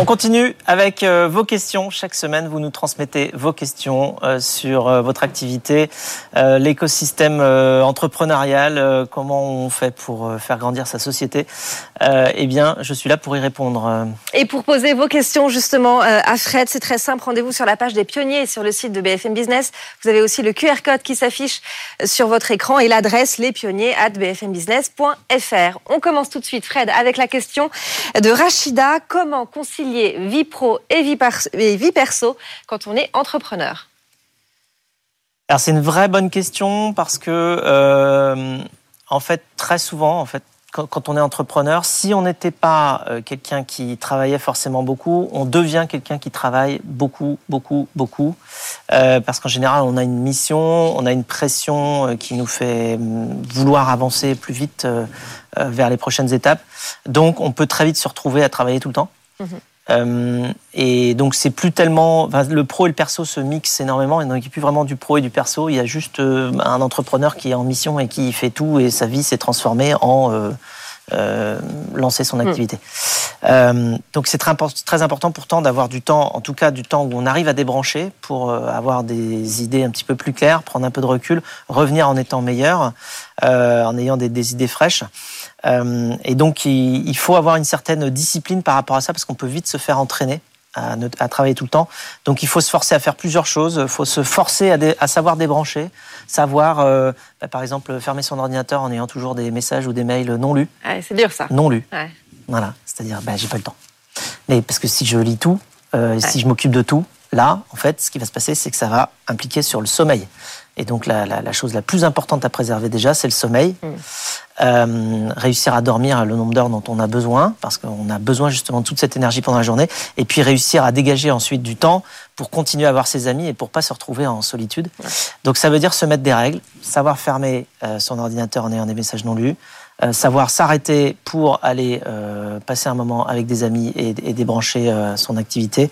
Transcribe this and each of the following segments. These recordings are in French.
On continue avec euh, vos questions. Chaque semaine, vous nous transmettez vos questions euh, sur euh, votre activité, l'écosystème entrepreneurial, comment on fait pour faire grandir sa société. eh bien, je suis là pour y répondre. Et pour poser vos questions justement à Fred, c'est très simple. Rendez-vous sur la page des pionniers sur le site de BFM Business. Vous avez aussi le QR code qui s'affiche sur votre écran et l'adresse lespionniers@bfmbusiness.fr. On commence tout de suite, Fred, avec la question de Rachida. Comment concilier vie pro et vie, perso quand on est entrepreneur Alors c'est une vraie bonne question parce que euh, en fait très souvent en fait quand on est entrepreneur, si on n'était pas euh, quelqu'un qui travaillait forcément beaucoup, on devient quelqu'un qui travaille beaucoup, beaucoup, beaucoup. Euh, parce qu'en général, on a une mission, on a une pression qui nous fait mm, vouloir avancer plus vite vers les prochaines étapes. Donc, on peut très vite se retrouver à travailler tout le temps. Mmh euh, et donc c'est plus tellement, enfin, le pro et le perso se mixent énormément. Et donc il n'y a plus vraiment du pro et du perso. Il y a juste euh, un entrepreneur qui est en mission et qui fait tout et sa vie s'est transformée en euh, euh lancer son hmm. activité. Euh, donc c'est très, très, important pourtant d'avoir du temps, en tout cas du temps où on arrive à débrancher pour avoir des idées un petit peu plus claires, prendre un peu de recul, revenir en étant meilleur, en ayant des, des idées fraîches. Euh, et donc, il, faut avoir une certaine discipline par rapport à ça parce qu'on peut vite se faire entraîner. À, travailler tout le temps. Donc il faut se forcer à faire plusieurs choses. Il faut se forcer à, savoir débrancher, savoir, euh, bah, par exemple, fermer son ordinateur en ayant toujours des messages ou des mails non lus. c'est dur ça. Non lus. Voilà, c'est-à-dire, bah, j'ai pas le temps. Mais parce que si je lis tout, euh, si je m'occupe de tout, là, en fait, ce qui va se passer, c'est que ça va impliquer sur le sommeil. Et donc la, chose la plus importante à préserver déjà, c'est le sommeil. Mm. Euh, réussir à dormir le nombre d'heures dont on a besoin, parce qu'on a besoin justement de toute cette énergie pendant la journée, et puis réussir à dégager ensuite du temps pour continuer à voir ses amis et pour pas se retrouver en solitude. Donc ça veut dire se mettre des règles, savoir fermer euh, son ordinateur en ayant des messages non lus, euh, savoir s'arrêter pour aller passer un moment avec des amis et, et débrancher son activité.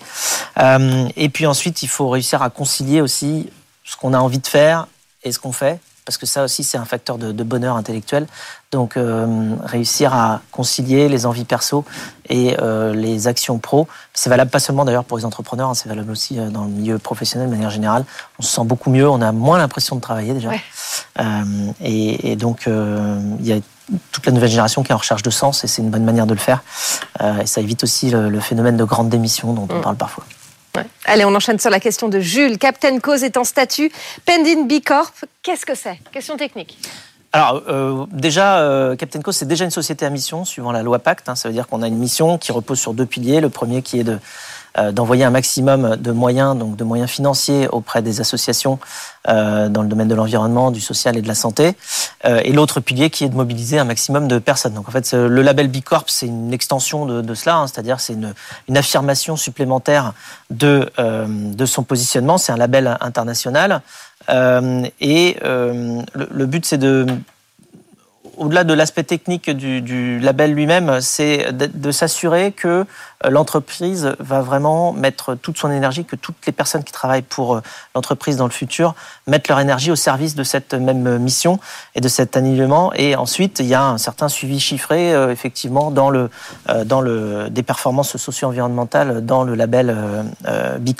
et puis ensuite, il faut réussir à concilier aussi ce qu'on a envie de faire et ce qu'on fait parce que ça aussi c'est un facteur de, bonheur intellectuel. Donc euh, réussir à concilier les envies perso et euh, les actions pro, c'est valable pas seulement d'ailleurs pour les entrepreneurs, hein, c'est valable aussi euh, dans le milieu professionnel de manière générale. On se sent beaucoup mieux, on a moins l'impression de travailler déjà. Et, donc il y a toute la nouvelle génération qui est en recherche de sens et c'est une bonne manière de le faire. et ça évite aussi le, phénomène de grande démission dont on mm. parle parfois. Allez, on enchaîne sur la question de Jules. Captain Cause est en statut Pending B Corp. Qu'est-ce que c'est? Question technique. Alors euh, déjà, euh, Captain Co, c'est déjà une société à mission suivant la loi Pacte. Hein. ça veut dire qu'on a une mission qui repose sur deux piliers. Le premier qui est de d'envoyer un maximum de moyens, donc de moyens financiers auprès des associations euh, dans le domaine de l'environnement, du social et de la santé. Euh, et l'autre pilier qui est de mobiliser un maximum de personnes. Donc en fait, le label B Corp, c'est une extension de, cela, hein, c'est-à-dire c'est une, affirmation supplémentaire de, de son positionnement. C'est un label international. et le but, c'est de au-delà de l'aspect technique du, label lui-même, c'est de, s'assurer que euh, l'entreprise va vraiment mettre toute son énergie, que toutes les personnes qui travaillent pour euh, l'entreprise dans le futur mettent leur énergie au service de cette même mission et de cet alignement. Et ensuite, il y a un certain suivi chiffré, euh, effectivement, dans le, dans le, des performances socio-environnementales dans le label B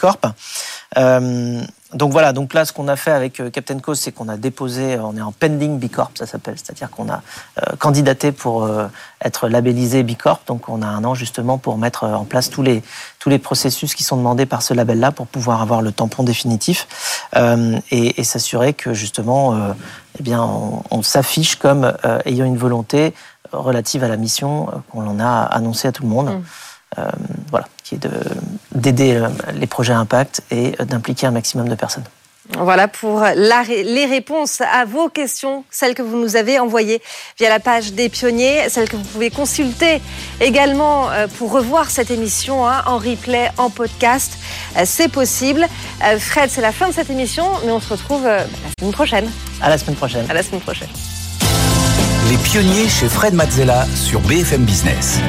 Corp. Donc voilà, donc là, ce qu'on a fait avec euh, Captain Cause, c'est qu'on a déposé, on est en pending B Corp, ça s'appelle, c'est-à-dire qu'on a euh, candidaté pour euh, être labellisé B Corp. Donc on a un an justement pour mettre en place tous les tous les processus qui sont demandés par ce label-là pour pouvoir avoir le tampon définitif et, s'assurer que justement, eh bien, on, s'affiche comme ayant une volonté relative à la mission qu'on en a annoncé à tout le monde. Mmh. Euh, voilà, qui est d'aider euh, les projets à impact et d'impliquer un maximum de personnes. Voilà pour les réponses à vos questions, celles que vous nous avez envoyées via la page des pionniers, celles que vous pouvez consulter également euh, pour revoir cette émission hein, en replay, en podcast. C'est possible. Fred, c'est la fin de cette émission, mais on se retrouve la semaine prochaine. À la semaine prochaine. À la semaine prochaine. Les pionniers chez Fred Mazzella sur BFM Business.